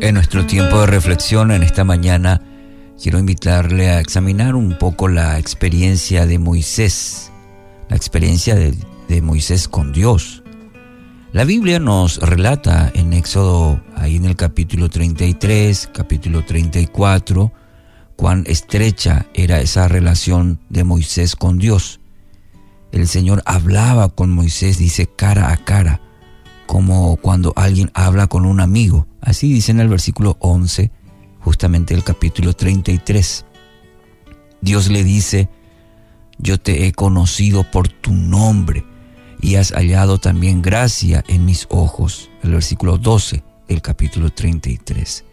En nuestro tiempo de reflexión en esta mañana quiero invitarle a examinar un poco la experiencia de Moisés, la experiencia de, Moisés con Dios. La Biblia nos relata en Éxodo, ahí en el capítulo 33, capítulo 34, cuán estrecha era esa relación de Moisés con Dios. El Señor hablaba con Moisés, dice, cara a cara como cuando alguien habla con un amigo. Así dice en el versículo 11, justamente el capítulo 33. Dios le dice, yo te he conocido por tu nombre y has hallado también gracia en mis ojos. El versículo 12, el capítulo 33.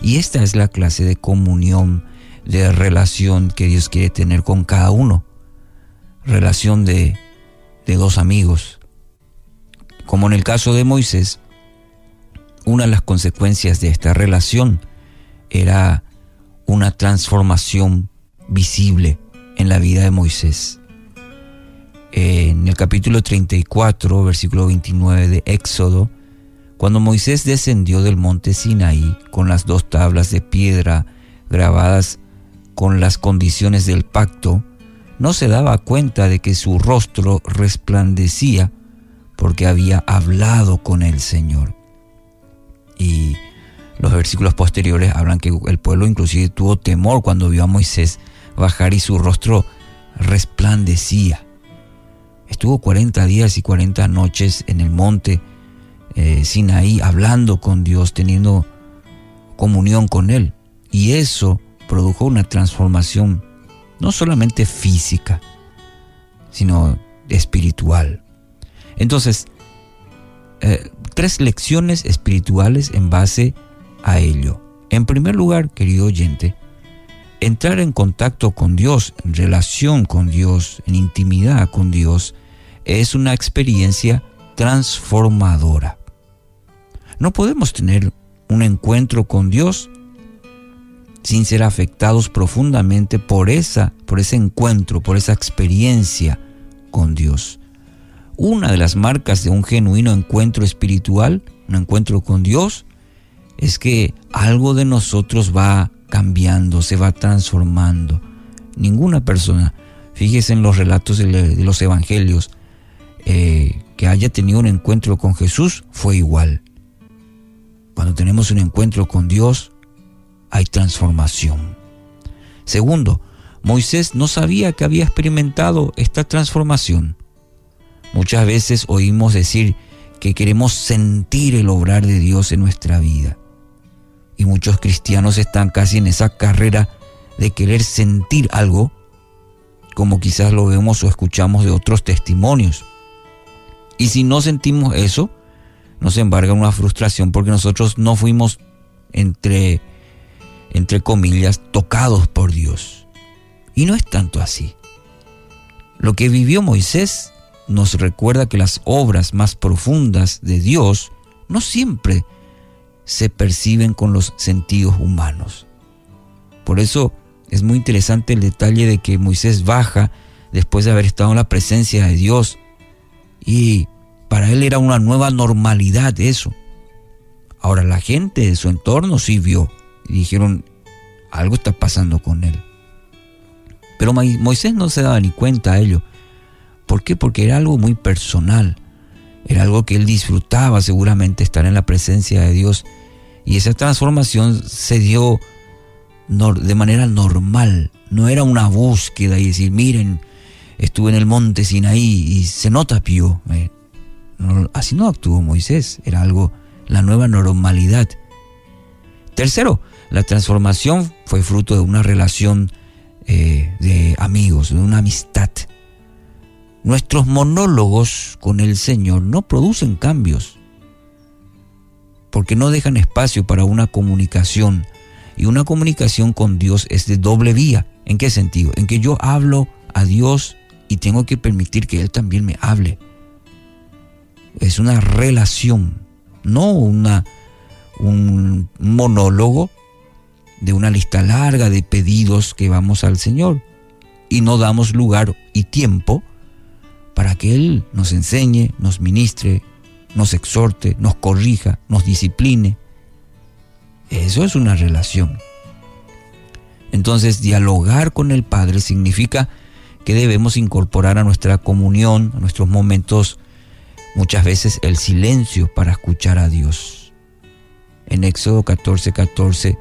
Y esta es la clase de comunión, de relación que Dios quiere tener con cada uno. Relación de, de dos amigos, como en el caso de Moisés, una de las consecuencias de esta relación era una transformación visible en la vida de Moisés. En el capítulo 34, versículo 29 de Éxodo, cuando Moisés descendió del monte Sinaí con las dos tablas de piedra grabadas con las condiciones del pacto, no se daba cuenta de que su rostro resplandecía porque había hablado con el Señor. Y los versículos posteriores hablan que el pueblo inclusive tuvo temor cuando vio a Moisés bajar y su rostro resplandecía. Estuvo 40 días y 40 noches en el monte eh, hablando con Dios, teniendo comunión con Él. Y eso produjo una transformación no solamente física, sino espiritual. Entonces, eh, tres lecciones espirituales en base a ello. En primer lugar, querido oyente, entrar en contacto con Dios, en relación con Dios, en intimidad con Dios, es una experiencia transformadora. No podemos tener un encuentro con Dios sin ser afectados profundamente por esa por ese encuentro, por esa experiencia con Dios. Una de las marcas de un genuino encuentro espiritual, un encuentro con Dios, es que algo de nosotros va cambiando, se va transformando. Ninguna persona, fíjese en los relatos de los evangelios, eh, que haya tenido un encuentro con Jesús fue igual. Cuando tenemos un encuentro con Dios, hay transformación. Segundo, Moisés no sabía que había experimentado esta transformación. Muchas veces oímos decir que queremos sentir el obrar de Dios en nuestra vida. Y muchos cristianos están casi en esa carrera de querer sentir algo, como quizás lo vemos o escuchamos de otros testimonios. Y si no sentimos eso, nos embarga una frustración porque nosotros no fuimos entre entre comillas tocados por Dios. Y no es tanto así. Lo que vivió Moisés nos recuerda que las obras más profundas de Dios no siempre se perciben con los sentidos humanos. Por eso es muy interesante el detalle de que Moisés baja después de haber estado en la presencia de Dios y para él era una nueva normalidad eso. Ahora la gente de su entorno sí vio y dijeron, algo está pasando con él. Pero Moisés no se daba ni cuenta de ello. ¿Por qué? Porque era algo muy personal. Era algo que él disfrutaba seguramente estar en la presencia de Dios. Y esa transformación se dio de manera normal. No era una búsqueda y decir, miren, estuve en el monte Sinaí y se nota pío. Eh, así no actuó Moisés. Era algo, la nueva normalidad. Tercero, la transformación fue fruto de una relación eh, de amigos, de una amistad. Nuestros monólogos con el Señor no producen cambios, porque no dejan espacio para una comunicación. Y una comunicación con Dios es de doble vía. ¿En qué sentido? En que yo hablo a Dios y tengo que permitir que Él también me hable. Es una relación, no una, un monólogo de una lista larga de pedidos que vamos al Señor y no damos lugar y tiempo para que Él nos enseñe, nos ministre, nos exhorte, nos corrija, nos discipline. Eso es una relación. Entonces, dialogar con el Padre significa que debemos incorporar a nuestra comunión, a nuestros momentos, muchas veces el silencio para escuchar a Dios. En Éxodo 14, 14,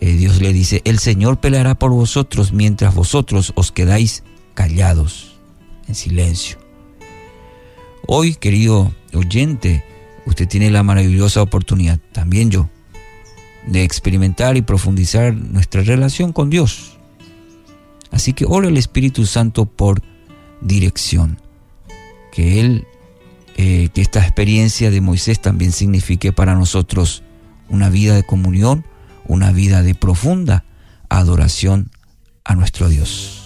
eh, Dios le dice, el Señor peleará por vosotros mientras vosotros os quedáis callados, en silencio. Hoy, querido oyente, usted tiene la maravillosa oportunidad, también yo, de experimentar y profundizar nuestra relación con Dios. Así que ora al Espíritu Santo por dirección. Que Él, eh, que esta experiencia de Moisés también signifique para nosotros una vida de comunión, una vida de profunda adoración a nuestro Dios.